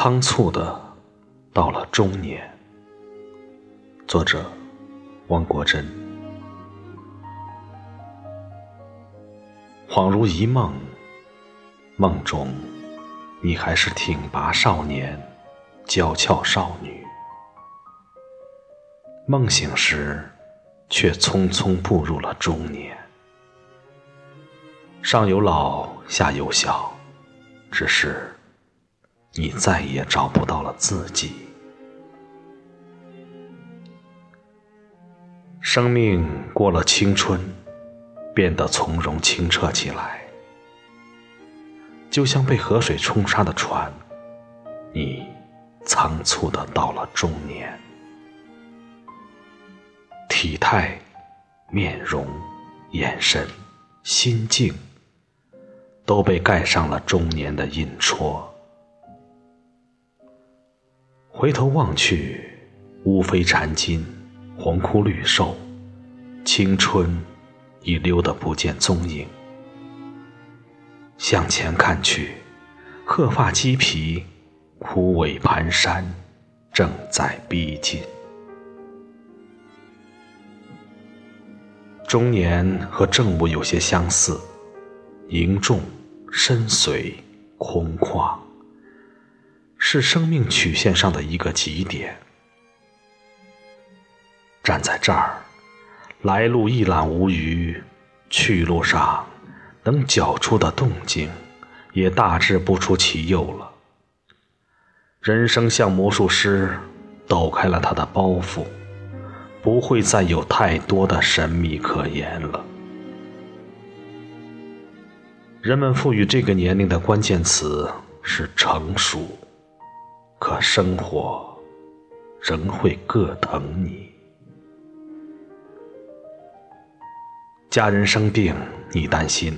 仓促的到了中年。作者：汪国真。恍如一梦，梦中你还是挺拔少年、娇俏少女；梦醒时，却匆匆步入了中年。上有老，下有小，只是你再也找不到了自己。生命过了青春，变得从容清澈起来，就像被河水冲刷的船。你仓促的到了中年，体态、面容、眼神、心境。都被盖上了中年的印戳。回头望去，乌飞缠金，红枯绿瘦，青春已溜得不见踪影。向前看去，鹤发鸡皮，枯萎蹒跚，正在逼近。中年和正午有些相似，凝重。深邃、空旷，是生命曲线上的一个极点。站在这儿，来路一览无余，去路上能搅出的动静，也大致不出其右了。人生像魔术师抖开了他的包袱，不会再有太多的神秘可言了。人们赋予这个年龄的关键词是成熟，可生活仍会各疼你。家人生病，你担心；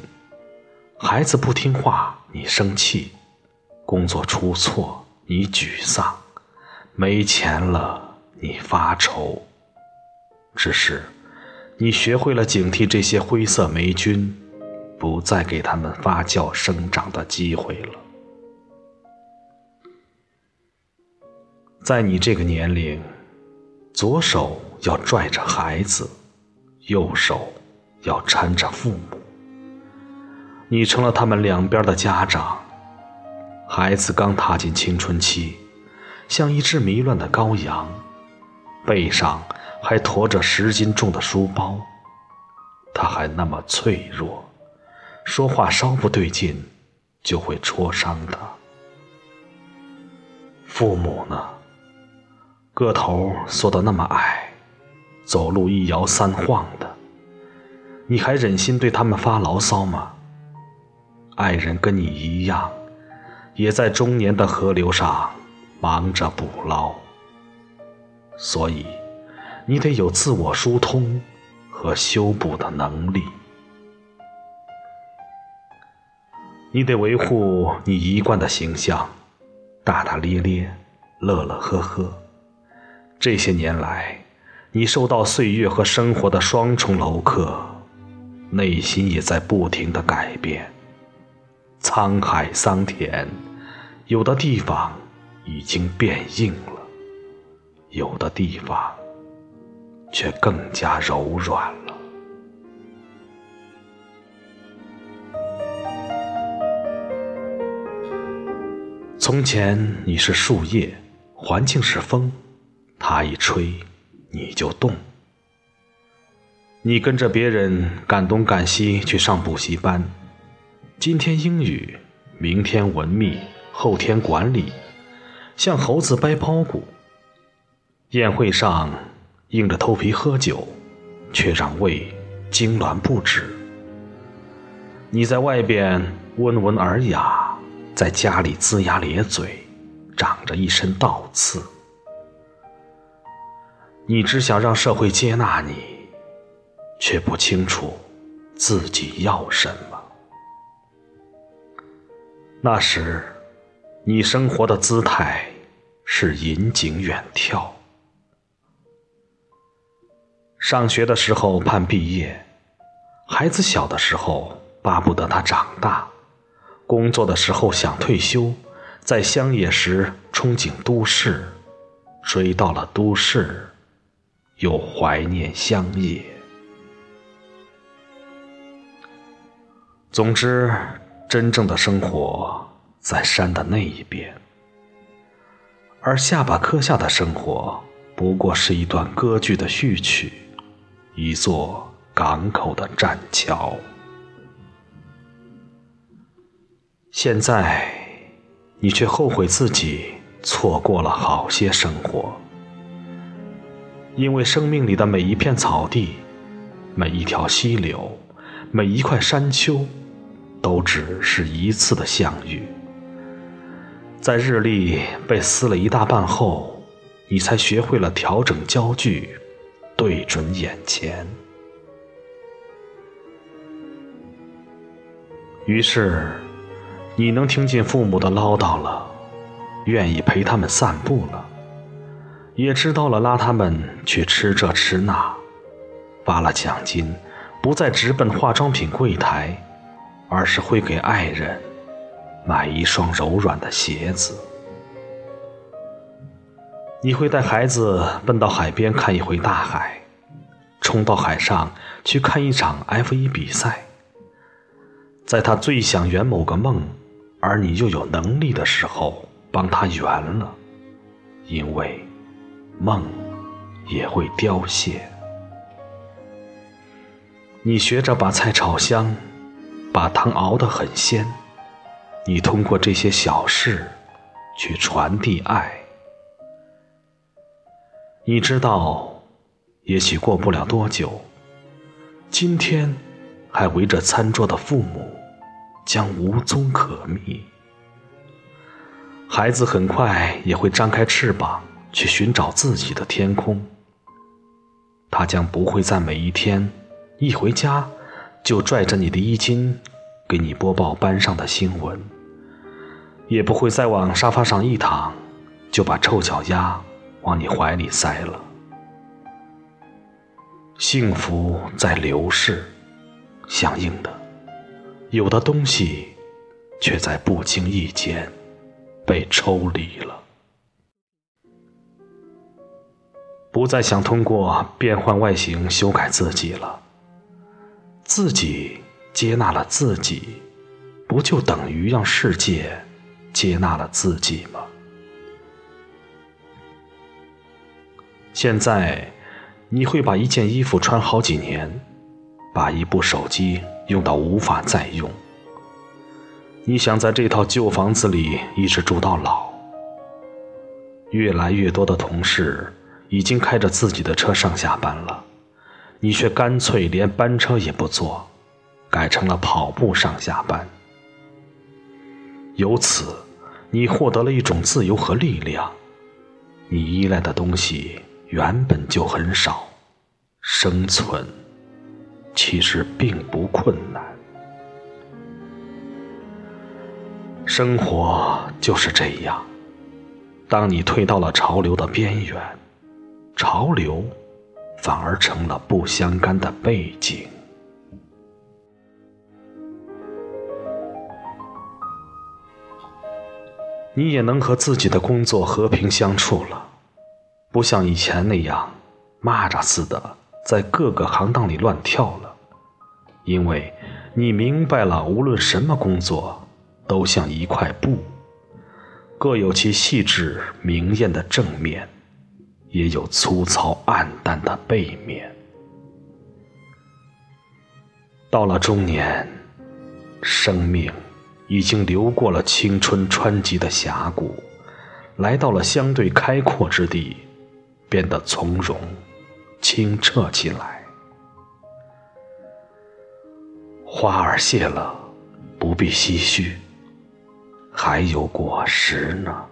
孩子不听话，你生气；工作出错，你沮丧；没钱了，你发愁。只是，你学会了警惕这些灰色霉菌。不再给他们发酵生长的机会了。在你这个年龄，左手要拽着孩子，右手要搀着父母。你成了他们两边的家长。孩子刚踏进青春期，像一只迷乱的羔羊，背上还驮着十斤重的书包，他还那么脆弱。说话稍不对劲，就会戳伤他。父母呢？个头缩得那么矮，走路一摇三晃的，你还忍心对他们发牢骚吗？爱人跟你一样，也在中年的河流上忙着捕捞，所以你得有自我疏通和修补的能力。你得维护你一贯的形象，大大咧咧，乐乐呵呵。这些年来，你受到岁月和生活的双重镂刻，内心也在不停的改变。沧海桑田，有的地方已经变硬了，有的地方却更加柔软了。从前你是树叶，环境是风，它一吹你就动。你跟着别人赶东赶西去上补习班，今天英语，明天文秘，后天管理，像猴子掰苞谷。宴会上硬着头皮喝酒，却让胃痉挛不止。你在外边温文尔雅。在家里龇牙咧嘴，长着一身倒刺。你只想让社会接纳你，却不清楚自己要什么。那时，你生活的姿态是引颈远眺。上学的时候盼毕业，孩子小的时候巴不得他长大。工作的时候想退休，在乡野时憧憬都市，追到了都市，又怀念乡野。总之，真正的生活在山的那一边，而下巴磕下的生活不过是一段歌剧的序曲，一座港口的栈桥。现在，你却后悔自己错过了好些生活，因为生命里的每一片草地，每一条溪流，每一块山丘。都只是一次的相遇，在日历被撕了一大半后，你才学会了调整焦距，对准眼前。于是，你能听见父母的唠叨了，愿意陪他们散步了，也知道了拉他们去吃这吃那，发了奖金，不再直奔化妆品柜台。而是会给爱人买一双柔软的鞋子。你会带孩子奔到海边看一回大海，冲到海上去看一场 F 一比赛。在他最想圆某个梦，而你又有能力的时候，帮他圆了，因为梦也会凋谢。你学着把菜炒香。把汤熬得很鲜，你通过这些小事去传递爱。你知道，也许过不了多久，今天还围着餐桌的父母将无踪可觅。孩子很快也会张开翅膀去寻找自己的天空。他将不会在每一天一回家。就拽着你的衣襟，给你播报班上的新闻，也不会再往沙发上一躺，就把臭脚丫往你怀里塞了。幸福在流逝，相应的，有的东西却在不经意间被抽离了，不再想通过变换外形修改自己了。自己接纳了自己，不就等于让世界接纳了自己吗？现在你会把一件衣服穿好几年，把一部手机用到无法再用。你想在这套旧房子里一直住到老。越来越多的同事已经开着自己的车上下班了。你却干脆连班车也不坐，改成了跑步上下班。由此，你获得了一种自由和力量。你依赖的东西原本就很少，生存其实并不困难。生活就是这样，当你退到了潮流的边缘，潮流。反而成了不相干的背景。你也能和自己的工作和平相处了，不像以前那样蚂蚱似的在各个行当里乱跳了，因为你明白了，无论什么工作，都像一块布，各有其细致明艳的正面。也有粗糙暗淡的背面。到了中年，生命已经流过了青春湍急的峡谷，来到了相对开阔之地，变得从容、清澈起来。花儿谢了，不必唏嘘，还有果实呢。